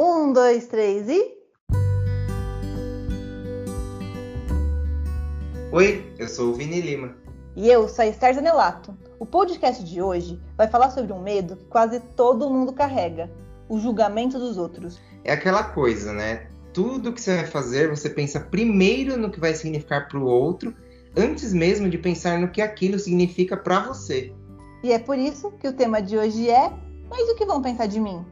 Um, dois, três e. Oi, eu sou o Vini Lima. E eu sou a Esther Zanelato. O podcast de hoje vai falar sobre um medo que quase todo mundo carrega: o julgamento dos outros. É aquela coisa, né? Tudo que você vai fazer, você pensa primeiro no que vai significar para o outro, antes mesmo de pensar no que aquilo significa para você. E é por isso que o tema de hoje é: Mas o que vão pensar de mim?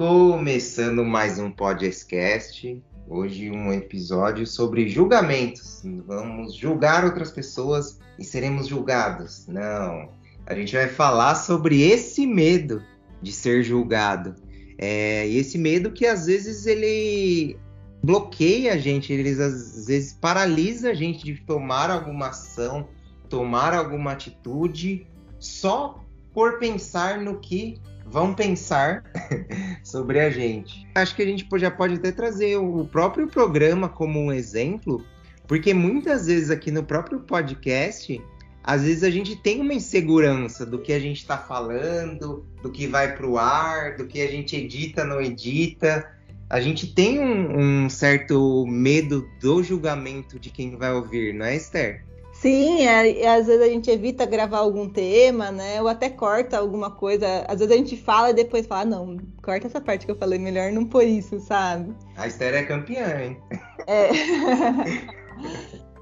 Começando mais um podcast. Hoje um episódio sobre julgamentos. Vamos julgar outras pessoas e seremos julgados. Não. A gente vai falar sobre esse medo de ser julgado. É, e esse medo que às vezes ele bloqueia a gente, ele às vezes paralisa a gente de tomar alguma ação, tomar alguma atitude só por pensar no que vão pensar sobre a gente. Acho que a gente já pode até trazer o próprio programa como um exemplo, porque muitas vezes aqui no próprio podcast, às vezes a gente tem uma insegurança do que a gente está falando, do que vai para o ar, do que a gente edita, não edita. A gente tem um, um certo medo do julgamento de quem vai ouvir, não é, Esther? Sim, é, às vezes a gente evita gravar algum tema, né? Ou até corta alguma coisa. Às vezes a gente fala e depois fala, ah, não, corta essa parte que eu falei, melhor não por isso, sabe? A Esther é campeã, hein? É.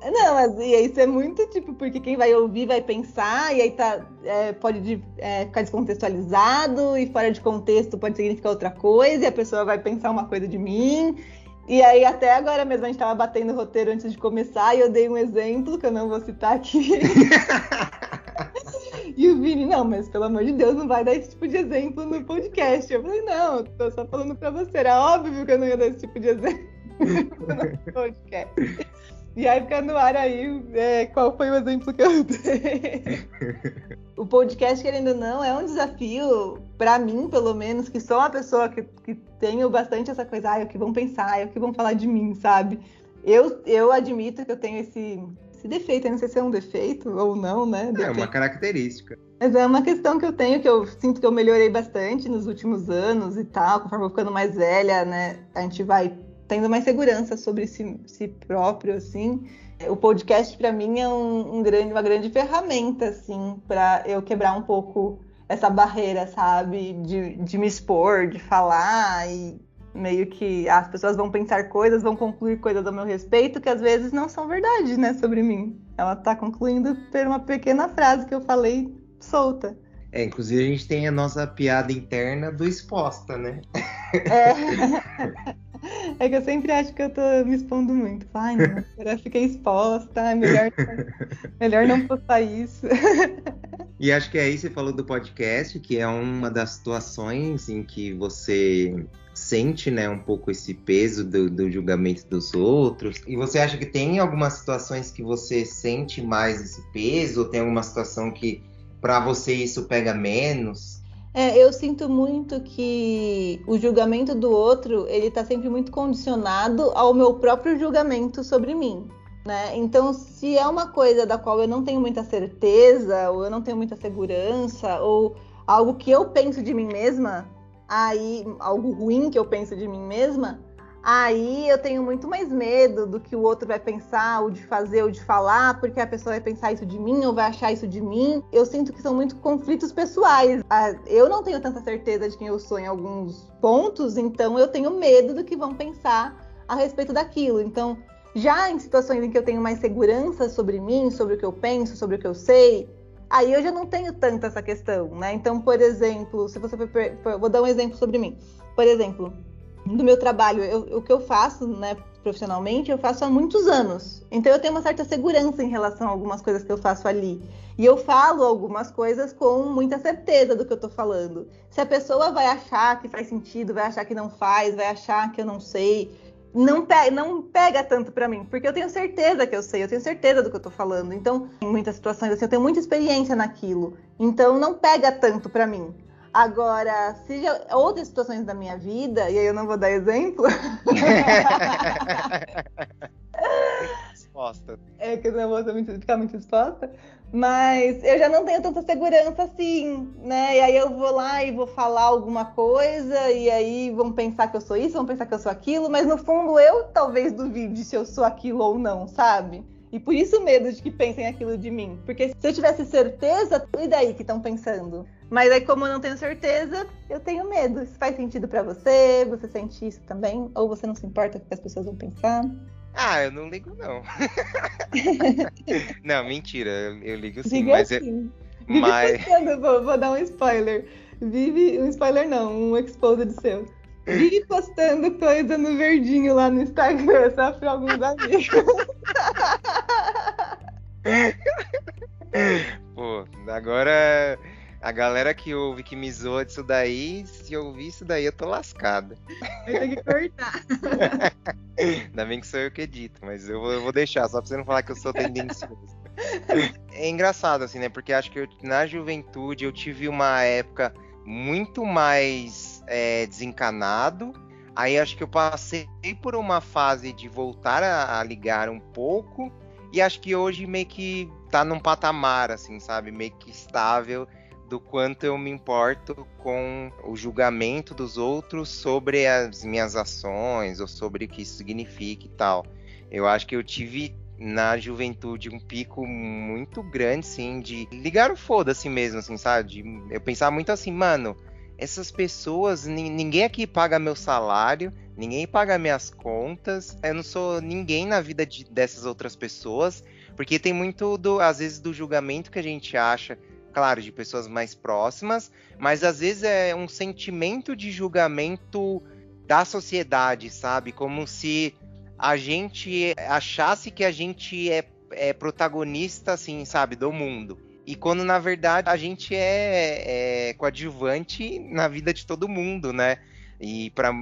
Não, mas isso é muito tipo, porque quem vai ouvir vai pensar, e aí tá, é, pode é, ficar descontextualizado, e fora de contexto pode significar outra coisa, e a pessoa vai pensar uma coisa de mim, e aí, até agora mesmo, a gente tava batendo o roteiro antes de começar e eu dei um exemplo que eu não vou citar aqui. e o Vini, não, mas pelo amor de Deus, não vai dar esse tipo de exemplo no podcast. Eu falei, não, tô só falando pra você. Era óbvio que eu não ia dar esse tipo de exemplo no podcast. E aí fica no ar aí é, qual foi o exemplo que eu dei. o podcast, querendo ou não, é um desafio, para mim, pelo menos, que sou uma pessoa que, que tenho bastante essa coisa, ah, é o que vão pensar, é o que vão falar de mim, sabe? Eu, eu admito que eu tenho esse, esse defeito, eu não sei se é um defeito ou não, né? É uma característica. Mas é uma questão que eu tenho, que eu sinto que eu melhorei bastante nos últimos anos e tal, conforme eu vou ficando mais velha, né? A gente vai tendo mais segurança sobre si, si próprio, assim. O podcast para mim é um, um, grande, uma grande ferramenta, assim, para eu quebrar um pouco essa barreira, sabe, de, de me expor, de falar e meio que as pessoas vão pensar coisas, vão concluir coisas a meu respeito que às vezes não são verdade, né, sobre mim. Ela tá concluindo por uma pequena frase que eu falei solta. É, inclusive a gente tem a nossa piada interna do exposta, né? É. É que eu sempre acho que eu tô me expondo muito. Ai, não, agora fiquei exposta, é melhor, melhor não postar isso. E acho que aí você falou do podcast, que é uma das situações em que você sente, né, um pouco esse peso do, do, julgamento dos outros. E você acha que tem algumas situações que você sente mais esse peso? Ou tem alguma situação que para você isso pega menos? É, eu sinto muito que o julgamento do outro ele está sempre muito condicionado ao meu próprio julgamento sobre mim. Né? Então, se é uma coisa da qual eu não tenho muita certeza, ou eu não tenho muita segurança, ou algo que eu penso de mim mesma, aí algo ruim que eu penso de mim mesma, aí eu tenho muito mais medo do que o outro vai pensar, ou de fazer, ou de falar, porque a pessoa vai pensar isso de mim, ou vai achar isso de mim. Eu sinto que são muito conflitos pessoais. Ah, eu não tenho tanta certeza de quem eu sou em alguns pontos, então eu tenho medo do que vão pensar a respeito daquilo. Então, já em situações em que eu tenho mais segurança sobre mim, sobre o que eu penso, sobre o que eu sei, aí eu já não tenho tanto essa questão, né? Então, por exemplo, se você for, vou dar um exemplo sobre mim. Por exemplo, do meu trabalho, eu, o que eu faço, né, profissionalmente, eu faço há muitos anos. Então eu tenho uma certa segurança em relação a algumas coisas que eu faço ali. E eu falo algumas coisas com muita certeza do que eu tô falando. Se a pessoa vai achar que faz sentido, vai achar que não faz, vai achar que eu não sei, não pega, não pega tanto para mim, porque eu tenho certeza que eu sei, eu tenho certeza do que eu tô falando. Então, em muitas situações assim, eu tenho muita experiência naquilo. Então não pega tanto para mim. Agora, se já, outras situações da minha vida, e aí eu não vou dar exemplo. exposta. É que eu não vou ficar muito exposta. Mas eu já não tenho tanta segurança assim, né? E aí eu vou lá e vou falar alguma coisa, e aí vão pensar que eu sou isso, vão pensar que eu sou aquilo, mas no fundo eu talvez duvide se eu sou aquilo ou não, sabe? E por isso o medo de que pensem aquilo de mim. Porque se eu tivesse certeza, e daí que estão pensando? Mas aí, como eu não tenho certeza, eu tenho medo. Isso faz sentido para você? Você sente isso também? Ou você não se importa com o que as pessoas vão pensar? Ah, eu não ligo, não. não, mentira, eu ligo sim, Diga mas assim. eu. Mas... vou, vou dar um spoiler. Vive. Um spoiler não, um exposed seu. Vive postando coisa no verdinho lá no Instagram, só pra alguns amigos. Pô, agora a galera que ouve que me zoa disso daí, se eu ouvir isso daí, eu tô lascado. Vai ter que cortar. Ainda bem que sou eu que edito, mas eu vou, eu vou deixar, só pra você não falar que eu sou tendencioso. é engraçado, assim, né? Porque acho que eu, na juventude eu tive uma época muito mais é, desencanado. Aí acho que eu passei por uma fase de voltar a, a, ligar um pouco. E acho que hoje meio que tá num patamar, assim, sabe? Meio que estável do quanto eu me importo com o julgamento dos outros sobre as minhas ações ou sobre o que isso significa e tal. Eu acho que eu tive na juventude um pico muito grande, sim, de ligar o foda-se mesmo, assim, sabe? De, eu pensava muito assim, mano, essas pessoas, ninguém aqui paga meu salário, ninguém paga minhas contas, eu não sou ninguém na vida de, dessas outras pessoas, porque tem muito, do, às vezes, do julgamento que a gente acha, claro, de pessoas mais próximas, mas às vezes é um sentimento de julgamento da sociedade, sabe? Como se a gente achasse que a gente é, é protagonista, assim, sabe, do mundo. E quando na verdade a gente é, é coadjuvante na vida de todo mundo, né? E para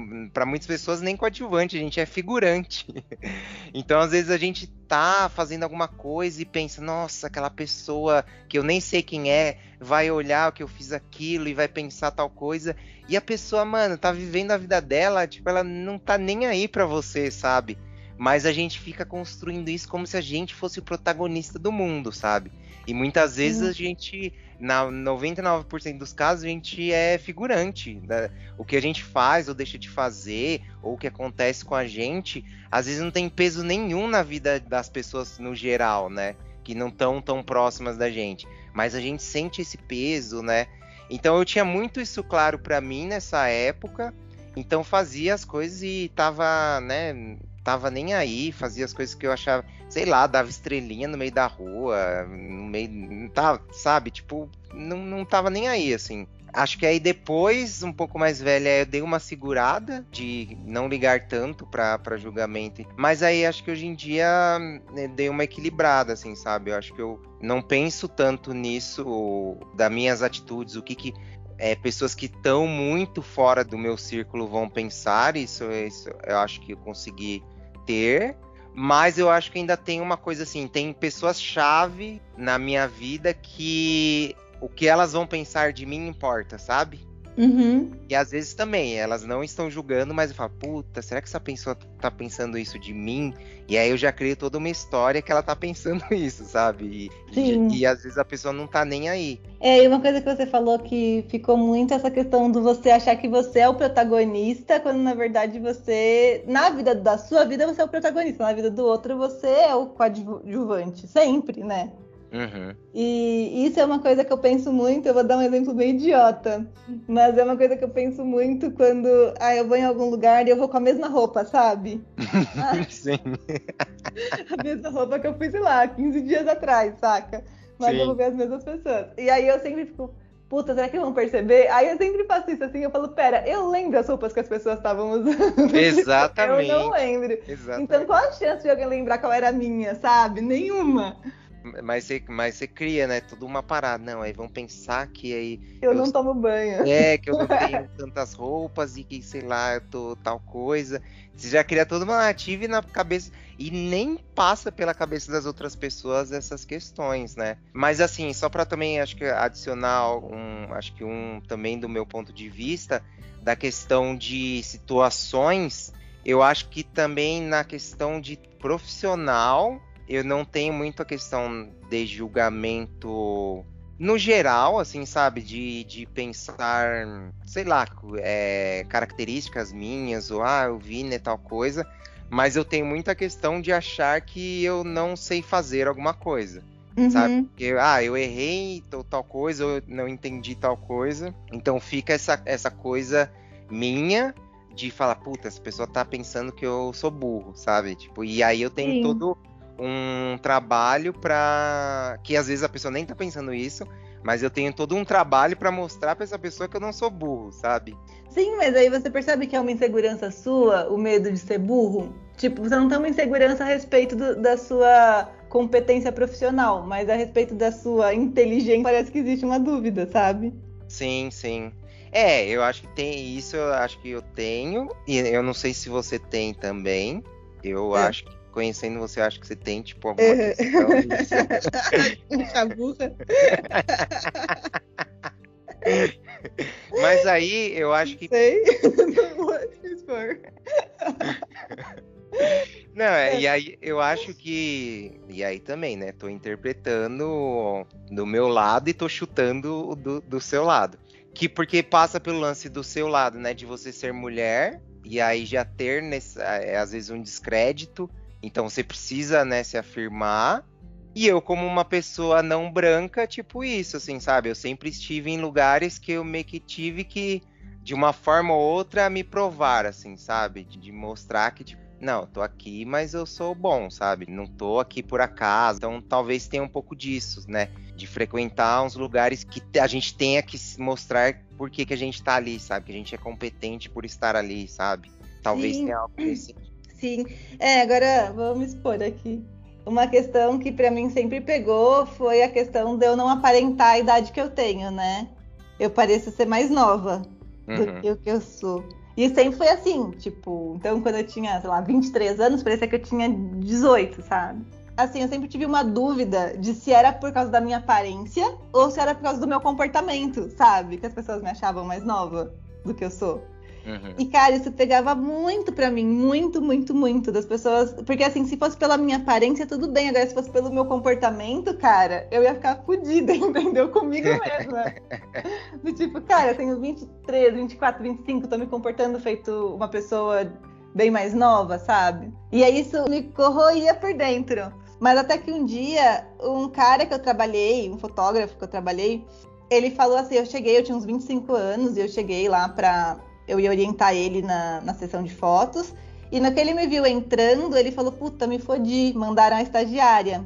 muitas pessoas nem coadjuvante, a gente é figurante. então, às vezes, a gente tá fazendo alguma coisa e pensa, nossa, aquela pessoa que eu nem sei quem é, vai olhar o que eu fiz aquilo e vai pensar tal coisa. E a pessoa, mano, tá vivendo a vida dela, tipo, ela não tá nem aí pra você, sabe? Mas a gente fica construindo isso como se a gente fosse o protagonista do mundo, sabe? E muitas vezes a gente, na 99% dos casos, a gente é figurante. Né? O que a gente faz ou deixa de fazer, ou o que acontece com a gente, às vezes não tem peso nenhum na vida das pessoas no geral, né? Que não estão tão próximas da gente. Mas a gente sente esse peso, né? Então eu tinha muito isso claro para mim nessa época. Então fazia as coisas e tava, né, tava nem aí, fazia as coisas que eu achava, sei lá, dava estrelinha no meio da rua, no meio, tá, sabe, tipo, não, não tava nem aí, assim. Acho que aí depois, um pouco mais velha, eu dei uma segurada de não ligar tanto para julgamento. Mas aí acho que hoje em dia né, dei uma equilibrada, assim, sabe? Eu acho que eu não penso tanto nisso, das minhas atitudes, o que que é, pessoas que estão muito fora do meu círculo vão pensar. Isso, isso eu acho que eu consegui ter, mas eu acho que ainda tem uma coisa assim, tem pessoas-chave na minha vida que o que elas vão pensar de mim importa, sabe? Uhum. E às vezes também, elas não estão julgando, mas eu falo, puta, será que essa pessoa tá pensando isso de mim? E aí eu já crio toda uma história que ela tá pensando isso, sabe? E, Sim. e, e às vezes a pessoa não tá nem aí. É, e uma coisa que você falou que ficou muito essa questão do você achar que você é o protagonista, quando na verdade você, na vida da sua vida, você é o protagonista, na vida do outro você é o coadjuvante, sempre, né? Uhum. E isso é uma coisa que eu penso muito. Eu vou dar um exemplo bem idiota, mas é uma coisa que eu penso muito quando ah, eu vou em algum lugar e eu vou com a mesma roupa, sabe? Sim. a mesma roupa que eu fui, sei lá, 15 dias atrás, saca? Mas Sim. eu vou ver as mesmas pessoas. E aí eu sempre fico, puta, será que vão perceber? Aí eu sempre faço isso assim, eu falo, pera, eu lembro as roupas que as pessoas estavam usando. Exatamente. eu não lembro. Exatamente. Então qual a chance de alguém lembrar qual era a minha, sabe? Nenhuma. Mas você, mas você cria, né? Tudo uma parada. Não, aí vão pensar que aí. Eu, eu não tomo banho. É, que eu não tenho tantas roupas e que, sei lá, eu tô tal coisa. Você já cria toda uma narrativa na cabeça. E nem passa pela cabeça das outras pessoas essas questões, né? Mas assim, só para também acho que adicionar um. Acho que um também do meu ponto de vista, da questão de situações, eu acho que também na questão de profissional eu não tenho muito a questão de julgamento no geral, assim, sabe, de, de pensar, sei lá, é, características minhas, ou ah, eu vi né, tal coisa, mas eu tenho muita questão de achar que eu não sei fazer alguma coisa. Uhum. Sabe? Porque, ah, eu errei tal, tal coisa, eu não entendi tal coisa. Então fica essa, essa coisa minha de falar, puta, essa pessoa tá pensando que eu sou burro, sabe? Tipo, e aí eu tenho Sim. todo um trabalho para que às vezes a pessoa nem tá pensando isso, mas eu tenho todo um trabalho para mostrar para essa pessoa que eu não sou burro, sabe? Sim, mas aí você percebe que é uma insegurança sua, o medo de ser burro? Tipo, você não tem uma insegurança a respeito do, da sua competência profissional, mas a respeito da sua inteligência parece que existe uma dúvida, sabe? Sim, sim. É, eu acho que tem isso, eu acho que eu tenho, e eu não sei se você tem também. Eu é. acho que conhecendo você, acho que você tem, tipo, alguma uhum. questão. burra. Mas aí eu acho que. Sei, não é, e aí eu acho que. E aí também, né? Tô interpretando do meu lado e tô chutando do, do seu lado. Que porque passa pelo lance do seu lado, né? De você ser mulher e aí já ter nesse, é, às vezes um descrédito então você precisa, né, se afirmar. E eu, como uma pessoa não branca, tipo isso, assim, sabe? Eu sempre estive em lugares que eu meio que tive que, de uma forma ou outra, me provar, assim, sabe? De mostrar que, tipo, não, tô aqui, mas eu sou bom, sabe? Não tô aqui por acaso. Então talvez tenha um pouco disso, né? De frequentar uns lugares que a gente tenha que mostrar por que, que a gente tá ali, sabe? Que a gente é competente por estar ali, sabe? Talvez Sim. tenha algo nesse Sim. É, agora vamos expor aqui. Uma questão que para mim sempre pegou foi a questão de eu não aparentar a idade que eu tenho, né? Eu pareço ser mais nova uhum. do que o que eu sou. E sempre foi assim, tipo, então quando eu tinha, sei lá, 23 anos, parecia que eu tinha 18, sabe? Assim, eu sempre tive uma dúvida de se era por causa da minha aparência ou se era por causa do meu comportamento, sabe? Que as pessoas me achavam mais nova do que eu sou. Uhum. E, cara, isso pegava muito pra mim, muito, muito, muito das pessoas. Porque, assim, se fosse pela minha aparência, tudo bem. Agora, se fosse pelo meu comportamento, cara, eu ia ficar fodida, entendeu? Comigo mesma. Do tipo, cara, eu tenho 23, 24, 25, tô me comportando feito uma pessoa bem mais nova, sabe? E aí isso me corroía por dentro. Mas até que um dia, um cara que eu trabalhei, um fotógrafo que eu trabalhei, ele falou assim: eu cheguei, eu tinha uns 25 anos, e eu cheguei lá pra, eu ia orientar ele na, na sessão de fotos. E no que ele me viu entrando, ele falou: Puta, me fodi, mandaram a estagiária.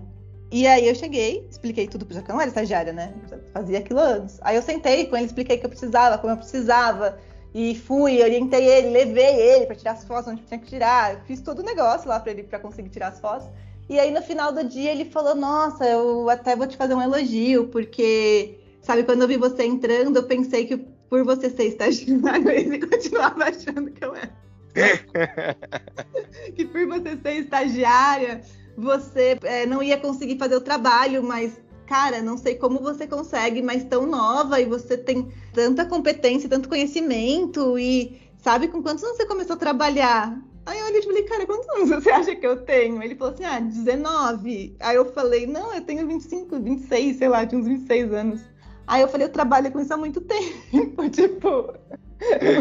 E aí eu cheguei, expliquei tudo, porque não era estagiária, né? Fazia aquilo antes. Aí eu sentei com ele, expliquei que eu precisava, como eu precisava. E fui, orientei ele, levei ele para tirar as fotos onde tinha que tirar. Fiz todo o negócio lá para ele para conseguir tirar as fotos. E aí no final do dia ele falou: Nossa, eu até vou te fazer um elogio, porque, sabe, quando eu vi você entrando, eu pensei que por você ser estagiário, ele continuava achando que eu era. que por você ser estagiária, você é, não ia conseguir fazer o trabalho, mas, cara, não sei como você consegue, mas tão nova e você tem tanta competência, tanto conhecimento e sabe com quantos anos você começou a trabalhar? Aí eu olhei e falei, cara, quantos anos você acha que eu tenho? Ele falou assim, ah, 19. Aí eu falei, não, eu tenho 25, 26, sei lá, tinha uns 26 anos. Aí eu falei, eu trabalho com isso há muito tempo, tipo,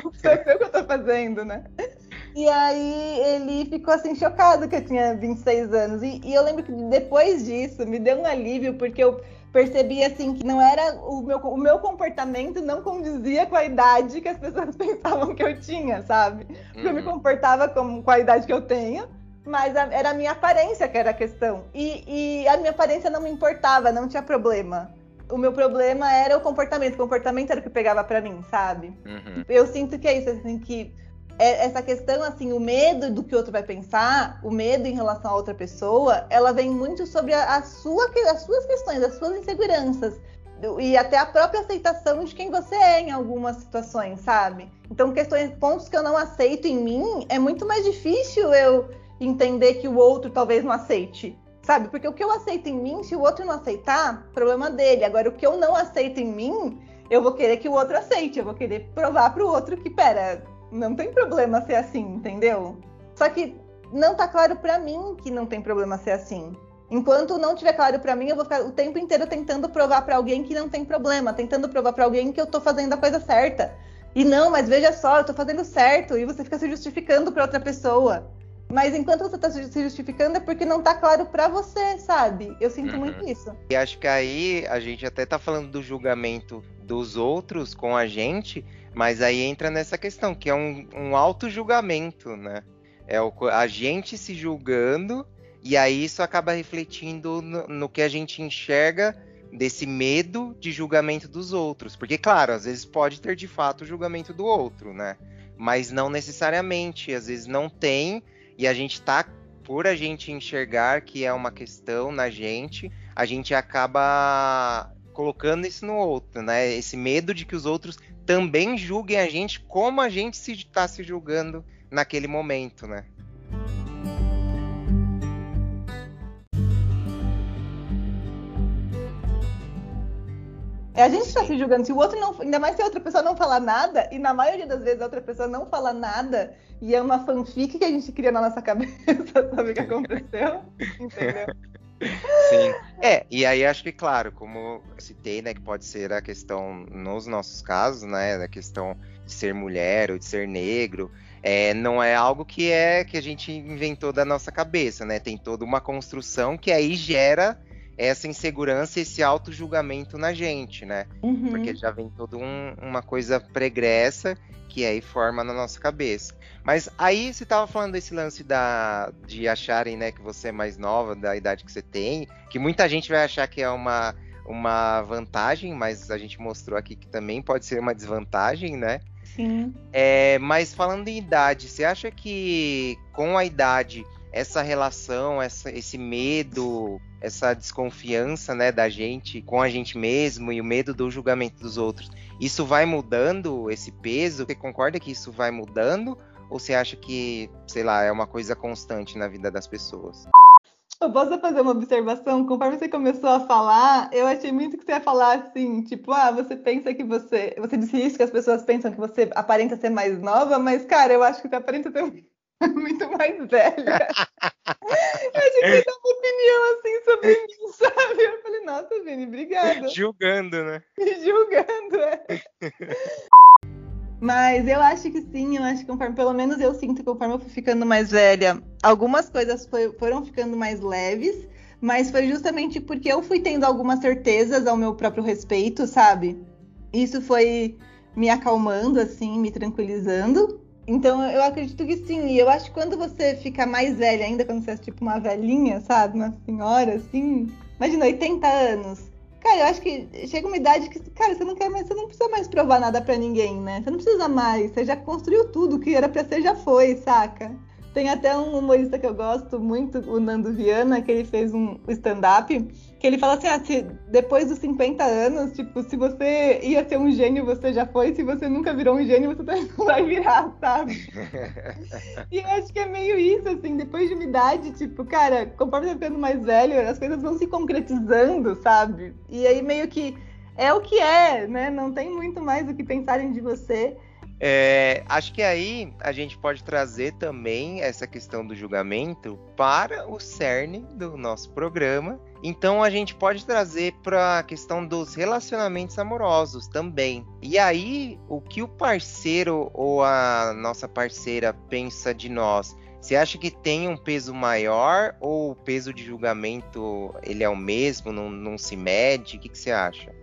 não sei o que eu tô fazendo, né? E aí ele ficou assim chocado que eu tinha 26 anos. E, e, eu lembro que depois disso me deu um alívio, porque eu percebi assim que não era o meu, o meu comportamento não condizia com a idade que as pessoas pensavam que eu tinha, sabe? Porque uhum. eu me uhum. comportava com, com a idade que eu tenho, mas a, era a minha aparência que era a questão. E, e a minha aparência não me importava, não tinha problema o meu problema era o comportamento. O comportamento era o que pegava para mim, sabe? Uhum. Eu sinto que é isso, assim, que é essa questão, assim, o medo do que o outro vai pensar, o medo em relação a outra pessoa, ela vem muito sobre a, a sua, as suas questões, as suas inseguranças. E até a própria aceitação de quem você é em algumas situações, sabe? Então, questões, pontos que eu não aceito em mim, é muito mais difícil eu entender que o outro talvez não aceite sabe? Porque o que eu aceito em mim, se o outro não aceitar, problema dele. Agora, o que eu não aceito em mim, eu vou querer que o outro aceite. Eu vou querer provar pro outro que, pera, não tem problema ser assim, entendeu? Só que não tá claro para mim que não tem problema ser assim. Enquanto não tiver claro para mim, eu vou ficar o tempo inteiro tentando provar para alguém que não tem problema, tentando provar para alguém que eu tô fazendo a coisa certa. E não, mas veja só, eu tô fazendo certo, e você fica se justificando para outra pessoa. Mas enquanto você tá se justificando é porque não tá claro para você, sabe? Eu sinto uhum. muito isso. E acho que aí a gente até tá falando do julgamento dos outros com a gente, mas aí entra nessa questão, que é um, um auto-julgamento, né? É o, a gente se julgando e aí isso acaba refletindo no, no, que a gente enxerga desse medo de julgamento dos outros. Porque, claro, às vezes pode ter de fato o julgamento do outro, né? Mas não necessariamente, às vezes não tem, e a gente tá, por a gente enxergar que é uma questão na gente, a gente acaba colocando isso no outro, né? Esse medo de que os outros também julguem a gente como a gente está se, se julgando naquele momento, né? É a gente está se julgando. Se o outro não. Ainda mais se a outra pessoa não falar nada, e na maioria das vezes a outra pessoa não fala nada, e é uma fanfic que a gente cria na nossa cabeça sobre o que aconteceu. entendeu? Sim. É, e aí acho que, claro, como citei, né, que pode ser a questão, nos nossos casos, né, da questão de ser mulher ou de ser negro, é, não é algo que é que a gente inventou da nossa cabeça, né? Tem toda uma construção que aí gera essa insegurança, esse auto-julgamento na gente, né? Uhum. Porque já vem toda um, uma coisa pregressa que aí forma na nossa cabeça. Mas aí você estava falando desse lance da, de acharem né, que você é mais nova, da idade que você tem, que muita gente vai achar que é uma, uma vantagem, mas a gente mostrou aqui que também pode ser uma desvantagem, né? Sim. É, mas falando em idade, você acha que com a idade essa relação, essa, esse medo, essa desconfiança né, da gente com a gente mesmo e o medo do julgamento dos outros, isso vai mudando esse peso? Você concorda que isso vai mudando? Ou você acha que, sei lá, é uma coisa constante na vida das pessoas? Eu posso fazer uma observação? Conforme você começou a falar, eu achei muito que você ia falar assim, tipo, ah, você pensa que você. Você disse isso, que as pessoas pensam que você aparenta ser mais nova, mas, cara, eu acho que você aparenta ser muito mais velha. que você dá uma opinião assim sobre mim, sabe? Eu falei, nossa, Vini, obrigada. Julgando, né? Me julgando, é. Mas eu acho que sim, eu acho que conforme, pelo menos eu sinto que conforme eu fui ficando mais velha, algumas coisas foi, foram ficando mais leves, mas foi justamente porque eu fui tendo algumas certezas ao meu próprio respeito, sabe? Isso foi me acalmando, assim, me tranquilizando. Então eu acredito que sim. E eu acho que quando você fica mais velha, ainda quando você é tipo uma velhinha, sabe? Uma senhora, assim. Imagina, 80 anos. Cara, eu acho que chega uma idade que, cara, você não quer mais, você não precisa mais provar nada para ninguém, né? Você não precisa mais, você já construiu tudo, que era pra ser já foi, saca? Tem até um humorista que eu gosto muito, o Nando Viana, que ele fez um stand-up que ele fala assim: ah, se depois dos 50 anos, tipo, se você ia ser um gênio, você já foi, se você nunca virou um gênio, você também não vai virar, sabe? e eu acho que é meio isso, assim, depois de uma idade, tipo, cara, conforme você ficando mais velho, as coisas vão se concretizando, sabe? E aí meio que é o que é, né? Não tem muito mais o que pensarem de você. É, acho que aí a gente pode trazer também essa questão do julgamento para o cerne do nosso programa. Então a gente pode trazer para a questão dos relacionamentos amorosos também. E aí, o que o parceiro ou a nossa parceira pensa de nós? Você acha que tem um peso maior ou o peso de julgamento ele é o mesmo, não, não se mede? O que, que você acha?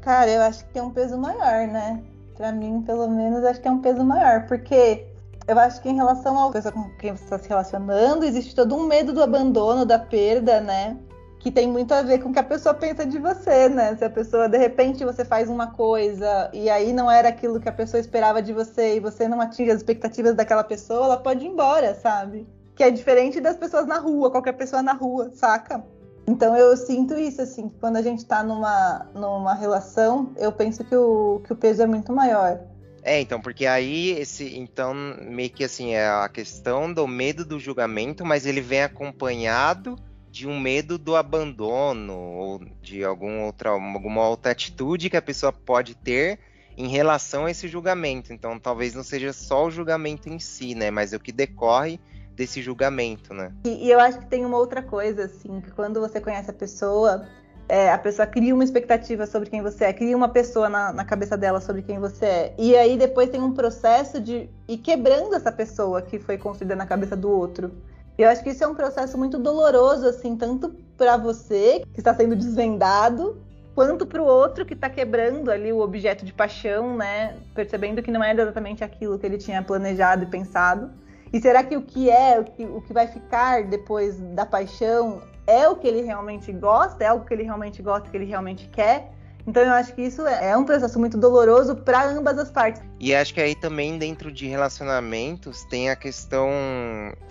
Cara, eu acho que tem um peso maior, né? Para mim, pelo menos, acho que é um peso maior, porque eu acho que em relação ao pessoa com quem você está se relacionando, existe todo um medo do abandono, da perda, né? Que tem muito a ver com o que a pessoa pensa de você, né? Se a pessoa, de repente, você faz uma coisa e aí não era aquilo que a pessoa esperava de você e você não atinge as expectativas daquela pessoa, ela pode ir embora, sabe? Que é diferente das pessoas na rua, qualquer pessoa na rua, saca? Então eu sinto isso, assim, quando a gente tá numa, numa relação, eu penso que o, que o peso é muito maior. É, então, porque aí esse, então, meio que assim, é a questão do medo do julgamento, mas ele vem acompanhado de um medo do abandono ou de algum outra, alguma outra atitude que a pessoa pode ter em relação a esse julgamento. Então, talvez não seja só o julgamento em si, né, mas é o que decorre desse julgamento, né? E, e, eu acho que tem uma outra coisa, assim, que quando você conhece a pessoa, é, a pessoa cria uma expectativa sobre quem você é, cria uma pessoa na, na, cabeça dela sobre quem você é. E aí depois tem um processo de ir quebrando essa pessoa que foi construída na cabeça do outro. Eu acho que isso é um processo muito doloroso, assim, tanto para você, que está sendo desvendado, quanto para o outro que está quebrando ali o objeto de paixão, né? Percebendo que não é exatamente aquilo que ele tinha planejado e pensado. E será que o que é, o que, o que vai ficar depois da paixão é o que ele realmente gosta, é algo que ele realmente gosta, que ele realmente quer? Então eu acho que isso é, é um processo muito doloroso para ambas as partes. E acho que aí também dentro de relacionamentos tem a questão,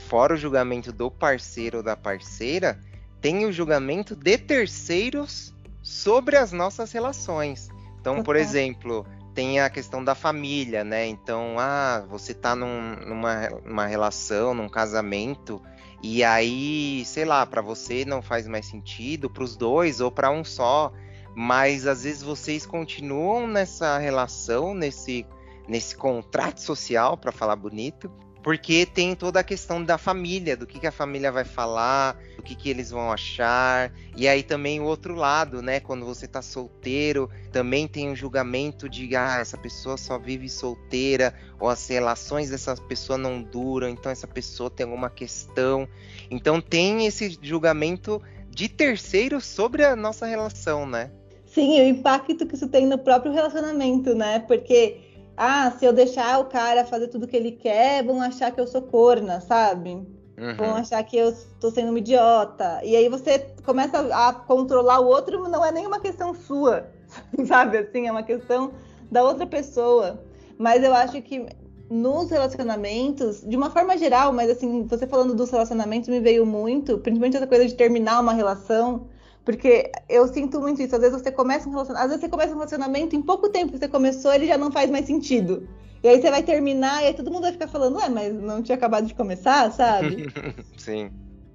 fora o julgamento do parceiro ou da parceira, tem o julgamento de terceiros sobre as nossas relações. Então, por exemplo, tem a questão da família, né? Então, ah, você tá num, numa, numa relação, num casamento, e aí, sei lá, para você não faz mais sentido, para os dois ou para um só mas às vezes vocês continuam nessa relação, nesse, nesse contrato social, para falar bonito, porque tem toda a questão da família, do que, que a família vai falar, do que, que eles vão achar, e aí também o outro lado, né? Quando você tá solteiro, também tem um julgamento de ah, essa pessoa só vive solteira, ou as relações dessa pessoa não duram, então essa pessoa tem alguma questão. Então tem esse julgamento de terceiro sobre a nossa relação, né? Sim, o impacto que isso tem no próprio relacionamento, né? Porque, ah, se eu deixar o cara fazer tudo que ele quer, vão achar que eu sou corna, sabe? Uhum. Vão achar que eu estou sendo uma idiota. E aí você começa a controlar o outro, não é nenhuma questão sua, sabe? Assim, é uma questão da outra pessoa. Mas eu acho que nos relacionamentos, de uma forma geral, mas assim, você falando dos relacionamentos me veio muito, principalmente essa coisa de terminar uma relação, porque eu sinto muito isso. Às vezes você começa um relacionamento, às vezes você começa um relacionamento, em pouco tempo que você começou, ele já não faz mais sentido. E aí você vai terminar e aí todo mundo vai ficar falando, ué, mas não tinha acabado de começar, sabe? Sim.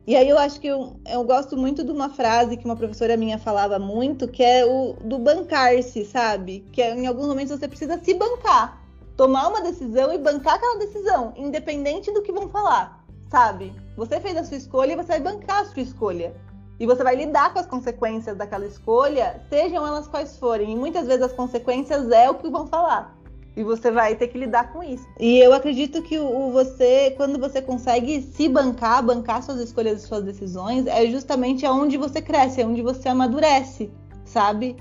E aí eu acho que eu, eu gosto muito de uma frase que uma professora minha falava muito, que é o do bancar-se, sabe? Que é, em alguns momentos você precisa se bancar. Tomar uma decisão e bancar aquela decisão, independente do que vão falar, sabe? Você fez a sua escolha e você vai bancar a sua escolha. E você vai lidar com as consequências daquela escolha, sejam elas quais forem. E muitas vezes as consequências é o que vão falar. E você vai ter que lidar com isso. E eu acredito que o você, quando você consegue se bancar, bancar suas escolhas e suas decisões, é justamente aonde você cresce, é onde você amadurece, sabe?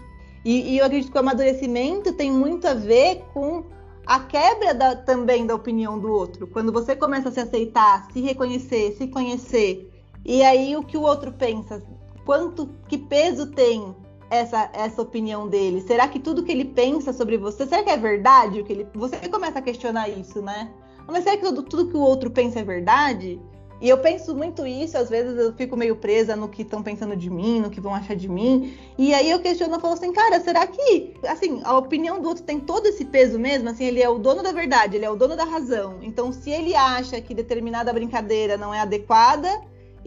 E, e eu acredito que o amadurecimento tem muito a ver com a quebra da, também da opinião do outro. Quando você começa a se aceitar, se reconhecer, se conhecer e aí o que o outro pensa? Quanto, que peso tem essa, essa opinião dele? Será que tudo que ele pensa sobre você, será que é verdade o que ele? Você começa a questionar isso, né? Mas será que tudo, tudo que o outro pensa é verdade? E eu penso muito isso, às vezes eu fico meio presa no que estão pensando de mim, no que vão achar de mim. E aí eu questiono e falo assim, cara, será que, assim, a opinião do outro tem todo esse peso mesmo? Assim, ele é o dono da verdade, ele é o dono da razão. Então, se ele acha que determinada brincadeira não é adequada,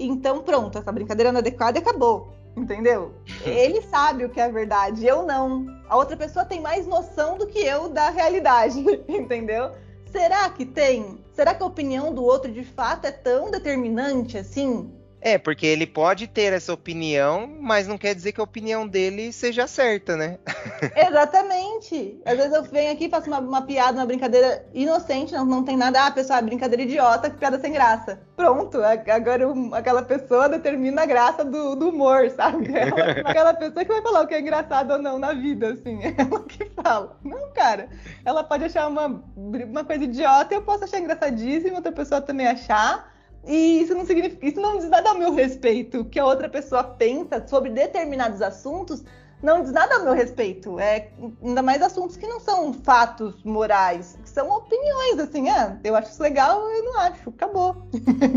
então, pronto, essa brincadeira não é adequada e acabou. Entendeu? Ele sabe o que é verdade, eu não. A outra pessoa tem mais noção do que eu da realidade, entendeu? Será que tem? Será que a opinião do outro de fato é tão determinante assim? É, porque ele pode ter essa opinião, mas não quer dizer que a opinião dele seja certa, né? Exatamente. Às vezes eu venho aqui, faço uma, uma piada, uma brincadeira inocente, não, não tem nada. Ah, pessoal, é brincadeira idiota, piada sem graça. Pronto, agora aquela pessoa determina a graça do, do humor, sabe? Ela, aquela pessoa que vai falar o que é engraçado ou não na vida, assim. Ela que fala. Não, cara. Ela pode achar uma, uma coisa idiota e eu posso achar engraçadíssima, outra pessoa também achar. E isso não significa, isso não diz nada ao meu respeito. O que a outra pessoa pensa sobre determinados assuntos não diz nada ao meu respeito. É ainda mais assuntos que não são fatos morais, que são opiniões, assim, ah, eu acho isso legal, eu não acho, acabou.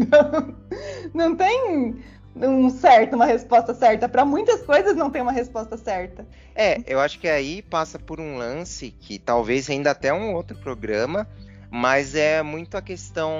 não, não tem um certo, uma resposta certa. Para muitas coisas não tem uma resposta certa. É, eu acho que aí passa por um lance que talvez ainda até um outro programa, mas é muito a questão,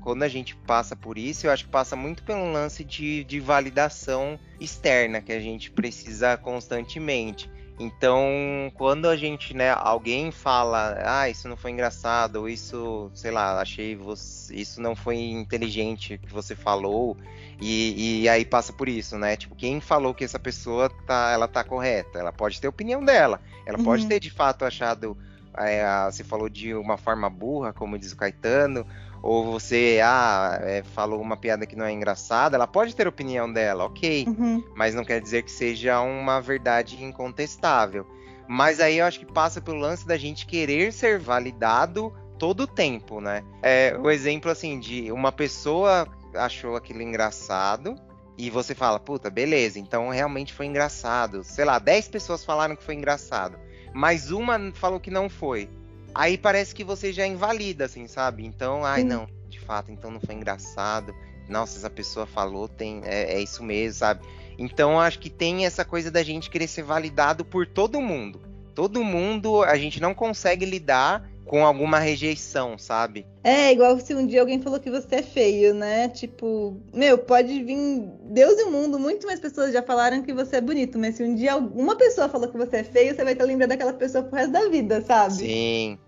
quando a gente passa por isso, eu acho que passa muito pelo lance de, de validação externa que a gente precisa constantemente. Então, quando a gente, né, alguém fala, ah, isso não foi engraçado, ou isso, sei lá, achei você, isso não foi inteligente que você falou, e, e, aí passa por isso, né? Tipo, quem falou que essa pessoa tá, ela tá correta? Ela pode ter a opinião dela, ela uhum. pode ter de fato achado, é, você falou de uma forma burra, como diz o Caetano, ou você ah, é, falou uma piada que não é engraçada, ela pode ter opinião dela, ok, uhum. mas não quer dizer que seja uma verdade incontestável. Mas aí eu acho que passa pelo lance da gente querer ser validado todo o tempo, né? É, o exemplo assim de uma pessoa achou aquilo engraçado e você fala, puta, beleza, então realmente foi engraçado. Sei lá, 10 pessoas falaram que foi engraçado, mas uma falou que não foi. Aí parece que você já invalida, assim, sabe? Então, ai, não, de fato, então não foi engraçado. Nossa, essa pessoa falou, tem, é, é isso mesmo, sabe? Então, acho que tem essa coisa da gente querer ser validado por todo mundo. Todo mundo, a gente não consegue lidar com alguma rejeição, sabe? É, igual se um dia alguém falou que você é feio, né? Tipo, meu, pode vir Deus e o mundo, muito mais pessoas já falaram que você é bonito, mas se um dia uma pessoa falou que você é feio, você vai estar lembrando daquela pessoa pro resto da vida, sabe? Sim.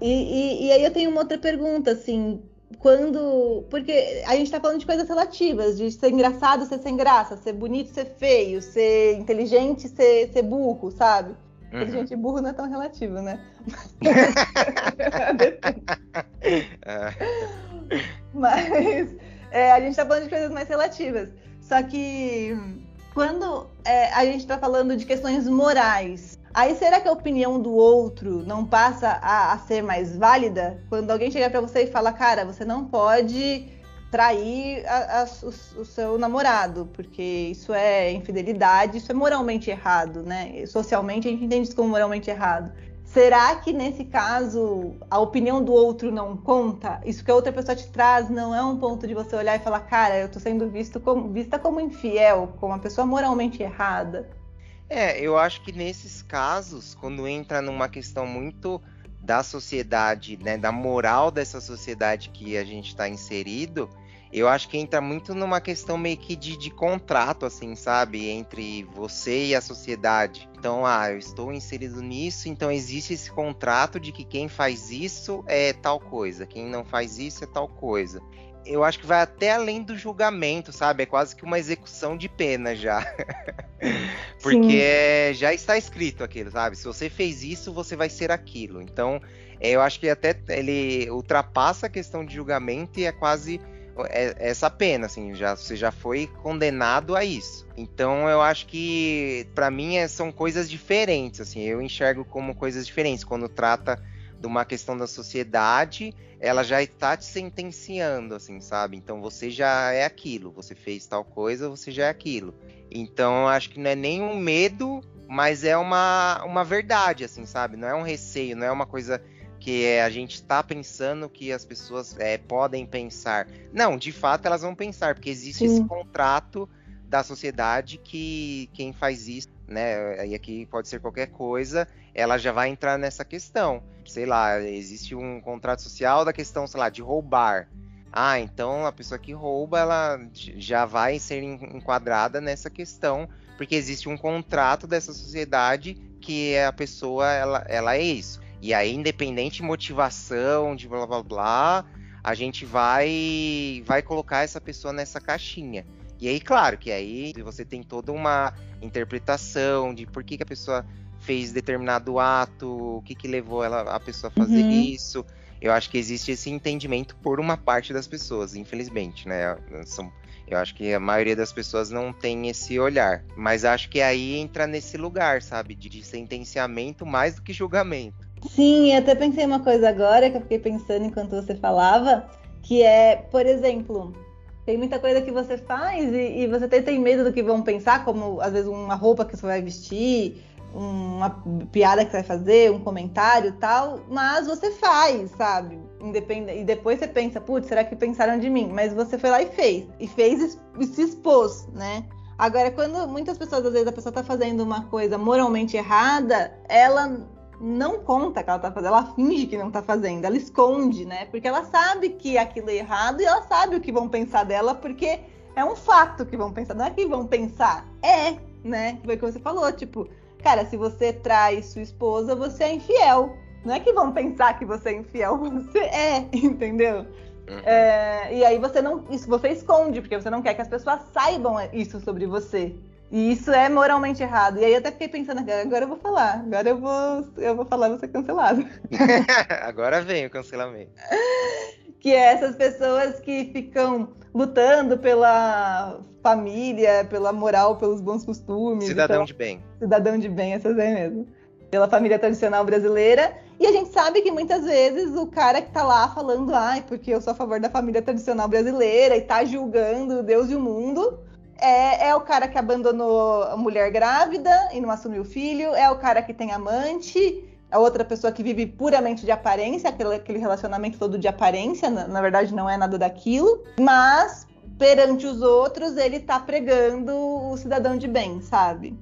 E, e, e aí eu tenho uma outra pergunta, assim, quando. Porque a gente está falando de coisas relativas, de ser engraçado, ser sem graça, ser bonito, ser feio, ser inteligente, ser, ser burro, sabe? Uhum. Inteligente e burro não é tão relativo, né? Mas é, a gente está falando de coisas mais relativas. Só que quando é, a gente está falando de questões morais, Aí será que a opinião do outro não passa a, a ser mais válida? Quando alguém chega para você e fala, cara, você não pode trair a, a, o, o, seu namorado, porque isso é infidelidade, isso é moralmente errado, né? Socialmente a gente entende isso como moralmente errado. Será que nesse caso a opinião do outro não conta? Isso que a outra pessoa te traz não é um ponto de você olhar e falar, cara, eu tô sendo visto como, vista como infiel, como uma pessoa moralmente errada? É, eu acho que nesses casos, quando entra numa questão muito da sociedade, né, da moral dessa sociedade que a gente está inserido, eu acho que entra muito numa questão meio que de, de, contrato, assim, sabe? Entre você e a sociedade. Então, ah, eu estou inserido nisso, então existe esse contrato de que quem faz isso é tal coisa, quem não faz isso é tal coisa eu acho que vai até além do julgamento, sabe? É quase que uma execução de pena já. Porque é, já está escrito aquilo, sabe? Se você fez isso, você vai ser aquilo. Então, é, eu acho que até ele ultrapassa a questão de julgamento e é quase é, essa pena, assim, já, você já foi condenado a isso. Então, eu acho que, para mim, é, são coisas diferentes, assim, eu enxergo como coisas diferentes quando trata de uma questão da sociedade, ela já está te sentenciando, assim, sabe? Então você já é aquilo, você fez tal coisa, você já é aquilo. Então acho que não é nem um medo, mas é uma, uma verdade, assim, sabe? Não é um receio, não é uma coisa que é, a gente está pensando que as pessoas é, podem pensar. Não, de fato elas vão pensar, porque existe Sim. esse contrato da sociedade que quem faz isso, né? E aqui pode ser qualquer coisa, ela já vai entrar nessa questão. Sei lá, existe um contrato social da questão, sei lá, de roubar. Ah, então a pessoa que rouba, ela já vai ser enquadrada nessa questão, porque existe um contrato dessa sociedade que a pessoa, ela, ela é isso. E aí, independente de motivação, de blá blá blá, a gente vai, vai colocar essa pessoa nessa caixinha. E aí, claro, que aí você tem toda uma interpretação de por que, que a pessoa fez determinado ato, o que, que levou ela, a pessoa a fazer uhum. isso. Eu acho que existe esse entendimento por uma parte das pessoas, infelizmente, né? São, eu acho que a maioria das pessoas não tem esse olhar. Mas acho que aí entra nesse lugar, sabe? De, de sentenciamento mais do que julgamento. Sim, até pensei uma coisa agora que eu fiquei pensando enquanto você falava, que é, por exemplo, tem muita coisa que você faz e, e, você até tem medo do que vão pensar, como às vezes uma roupa que você vai vestir, uma piada que você vai fazer, um comentário tal, mas você faz, sabe? Independente, e depois você pensa, putz, será que pensaram de mim? Mas você foi lá e fez. E fez e se expôs, né? Agora, quando muitas pessoas, às vezes, a pessoa tá fazendo uma coisa moralmente errada, ela não conta que ela tá fazendo, ela finge que não tá fazendo, ela esconde, né? Porque ela sabe que aquilo é errado e ela sabe o que vão pensar dela, porque é um fato que vão pensar, não é que vão pensar, é, né? Foi o que você falou, tipo, cara, se você trai sua esposa, você é infiel. Não é que vão pensar que você é infiel, você é, entendeu? Uhum. É, e aí você não. Isso você esconde, porque você não quer que as pessoas saibam isso sobre você. E isso é moralmente errado. E aí eu até fiquei pensando, agora eu vou falar, agora eu vou, eu vou falar, vou ser cancelado. agora vem o cancelamento. Que é essas pessoas que ficam lutando pela família, pela moral, pelos bons costumes. Cidadão então, de bem. Cidadão de bem, essas aí mesmo. Pela família tradicional brasileira. E a gente sabe que muitas vezes o cara que tá lá falando, ai, porque eu sou a favor da família tradicional brasileira e tá julgando Deus e o mundo é, é, o cara que abandonou a mulher grávida e não assumiu o filho, é o cara que tem amante, a outra pessoa que vive puramente de aparência, aquele, aquele relacionamento todo de aparência, na, na, verdade não é nada daquilo, mas perante os outros ele tá pregando o cidadão de bem, sabe?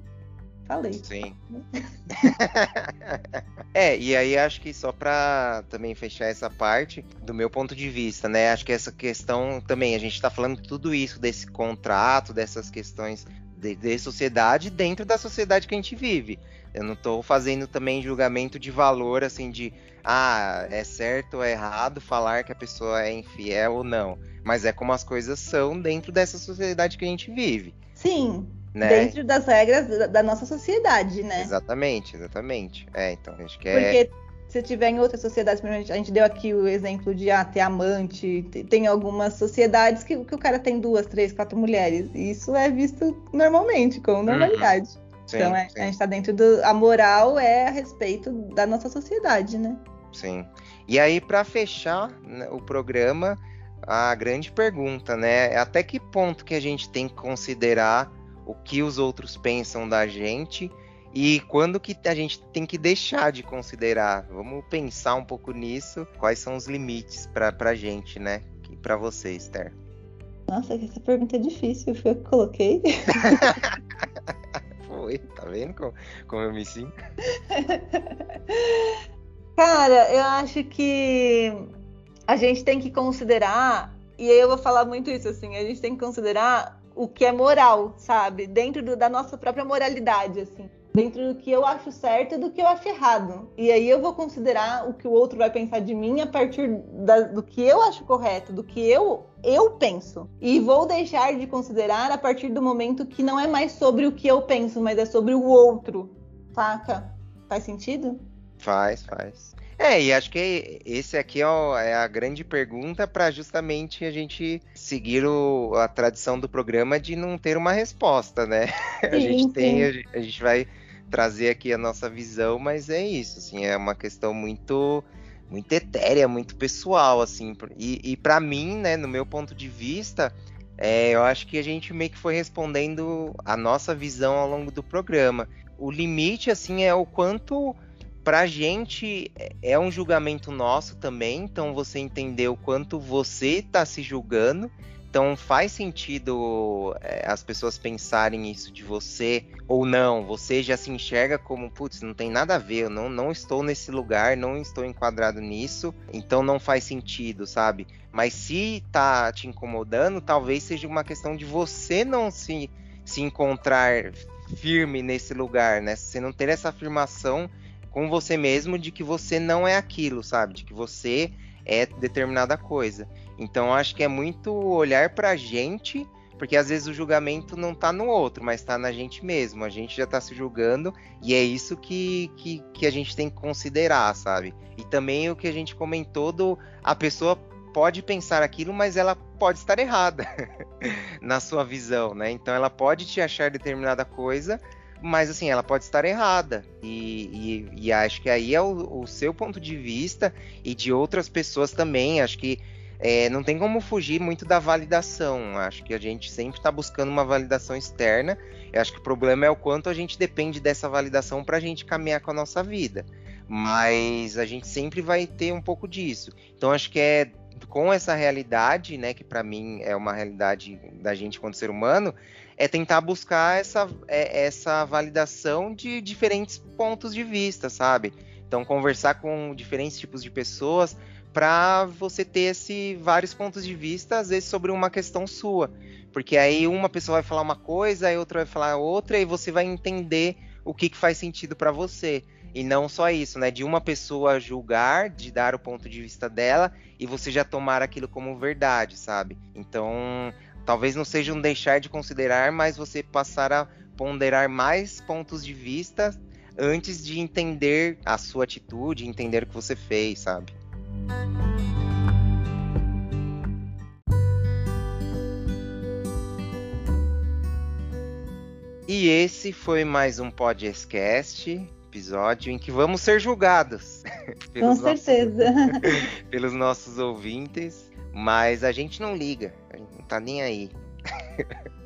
Falei. Sim. é, e aí acho que só para também fechar essa parte, do meu ponto de vista, né? Acho que essa questão também, a gente está falando tudo isso desse contrato, dessas questões de, de, sociedade dentro da sociedade que a gente vive. Eu não estou fazendo também julgamento de valor, assim, de ah, é certo ou é errado falar que a pessoa é infiel ou não. Mas é como as coisas são dentro dessa sociedade que a gente vive. Sim, né? Dentro das regras da nossa sociedade, né? Exatamente, exatamente. É, então, acho que é. Porque se tiver em outras sociedades, a gente deu aqui o exemplo de ah, ter amante, tem algumas sociedades que, que o cara tem duas, três, quatro mulheres. E isso é visto normalmente, com uhum. normalidade. Uhum. Sim, então é, a gente está dentro do. A moral é a respeito da nossa sociedade, né? Sim. E aí, para fechar né, o programa, a grande pergunta, né? Até que ponto que a gente tem que considerar o que os outros pensam da gente e quando que a gente tem que deixar de considerar. Vamos pensar um pouco nisso, quais são os limites para a gente, né? E para você, Esther. Nossa, essa pergunta é difícil, foi eu que coloquei. foi, tá vendo como, como eu me sinto? Cara, eu acho que a gente tem que considerar, e aí eu vou falar muito isso assim, a gente tem que considerar o que é moral, sabe? Dentro do, da nossa própria moralidade, assim. Dentro do que eu acho certo e do que eu acho errado. E aí eu vou considerar o que o outro vai pensar de mim a partir da, do que eu acho correto, do que eu, eu penso. E vou deixar de considerar a partir do momento que não é mais sobre o que eu penso, mas é sobre o outro. Saca? Faz sentido? Faz, faz. É, e acho que esse aqui é a grande pergunta para justamente a gente seguir o, a tradição do programa de não ter uma resposta, né? Sim, a gente tem, a, a gente vai trazer aqui a nossa visão, mas é isso, assim, é uma questão muito muito etérea, muito pessoal, assim, e, e para mim, né, no meu ponto de vista, é, eu acho que a gente meio que foi respondendo a nossa visão ao longo do programa. O limite, assim, é o quanto pra gente é um julgamento nosso também, então você entender o quanto você tá se julgando. Então faz sentido é, as pessoas pensarem isso de você ou não. Você já se enxerga como, putz, não tem nada a ver, eu não, não estou nesse lugar, não estou enquadrado nisso, então não faz sentido, sabe? Mas se tá te incomodando, talvez seja uma questão de você não se, se encontrar firme nesse lugar, né? Você não ter essa afirmação com você mesmo de que você não é aquilo, sabe? De que você é determinada coisa. Então acho que é muito olhar pra gente, porque às vezes o julgamento não tá no outro, mas tá na gente mesmo. A gente já tá se julgando e é isso que, que, que a gente tem que considerar, sabe? E também o que a gente comentou do a pessoa pode pensar aquilo, mas ela pode estar errada na sua visão, né? Então ela pode te achar determinada coisa, mas assim, ela pode estar errada. E, e, e acho que aí é o, o, seu ponto de vista e de outras pessoas também. Acho que é, não tem como fugir muito da validação. Acho que a gente sempre está buscando uma validação externa. Eu acho que o problema é o quanto a gente depende dessa validação para a gente caminhar com a nossa vida. Mas a gente sempre vai ter um pouco disso. Então acho que é com essa realidade, né, que para mim é uma realidade da gente quanto ser humano, é tentar buscar essa, é, essa validação de diferentes pontos de vista, sabe? Então, conversar com diferentes tipos de pessoas para você ter esse vários pontos de vista, às vezes sobre uma questão sua, porque aí uma pessoa vai falar uma coisa, aí outra vai falar outra, e você vai entender o que, que faz sentido para você. E não só isso, né? De uma pessoa julgar, de dar o ponto de vista dela, e você já tomar aquilo como verdade, sabe? Então, talvez não seja um deixar de considerar, mas você passar a ponderar mais pontos de vista antes de entender a sua atitude, entender o que você fez, sabe? E esse foi mais um podcast, episódio em que vamos ser julgados. Com certeza. Nossos, pelos nossos ouvintes, mas a gente não liga, a gente não tá nem aí.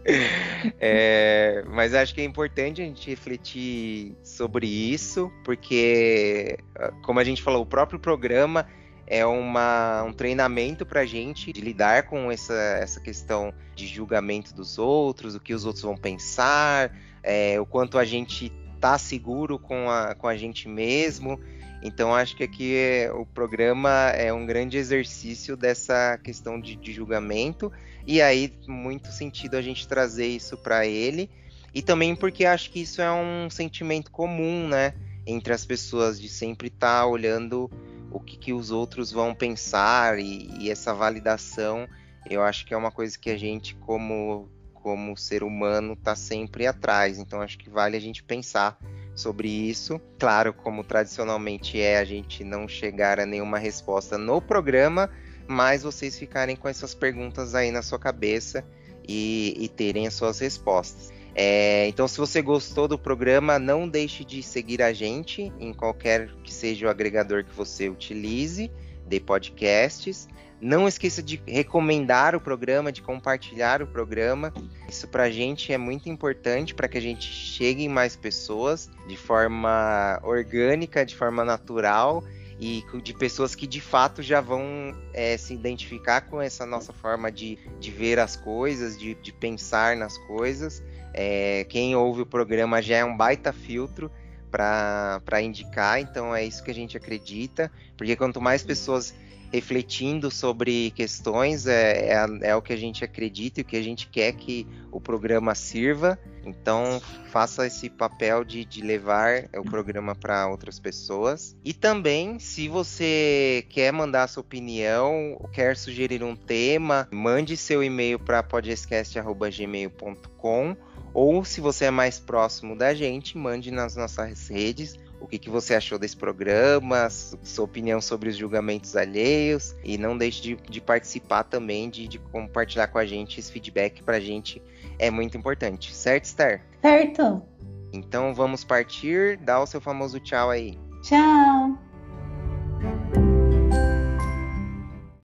é, mas acho que é importante a gente refletir sobre isso, porque, como a gente falou, o próprio programa é uma, um treinamento para a gente de lidar com essa, essa questão de julgamento dos outros, o que os outros vão pensar, é, o quanto a gente tá seguro com a, com a gente mesmo. Então acho que aqui é, o programa é um grande exercício dessa questão de, de julgamento. E aí muito sentido a gente trazer isso para ele. E também porque acho que isso é um sentimento comum, né, entre as pessoas de sempre estar tá olhando o que, que os outros vão pensar e, e, essa validação, eu acho que é uma coisa que a gente, como, como ser humano, está sempre atrás. Então, acho que vale a gente pensar sobre isso. Claro, como tradicionalmente é, a gente não chegar a nenhuma resposta no programa, mas vocês ficarem com essas perguntas aí na sua cabeça e, e terem as suas respostas. É, então, se você gostou do programa, não deixe de seguir a gente em qualquer que seja o agregador que você utilize de podcasts. Não esqueça de recomendar o programa, de compartilhar o programa. Isso para a gente é muito importante para que a gente chegue em mais pessoas de forma orgânica, de forma natural e de pessoas que de fato já vão é, se identificar com essa nossa forma de, de ver as coisas, de, de pensar nas coisas é, quem ouve o programa já é um baita filtro para indicar, então é isso que a gente acredita, porque quanto mais pessoas refletindo sobre questões, é, é, é, o que a gente acredita e o que a gente quer que o programa sirva. Então, faça esse papel de, de levar o programa para outras pessoas. E também, se você quer mandar sua opinião, quer sugerir um tema, mande seu e-mail para podcast.gmail.com ou se você é mais próximo da gente, mande nas nossas redes o que, que você achou desse programa, sua opinião sobre os julgamentos alheios. E não deixe de, de participar também, de, de, compartilhar com a gente esse feedback para a gente é muito importante. Certo, Star? Certo. Então vamos partir. Dá o seu famoso tchau aí. Tchau.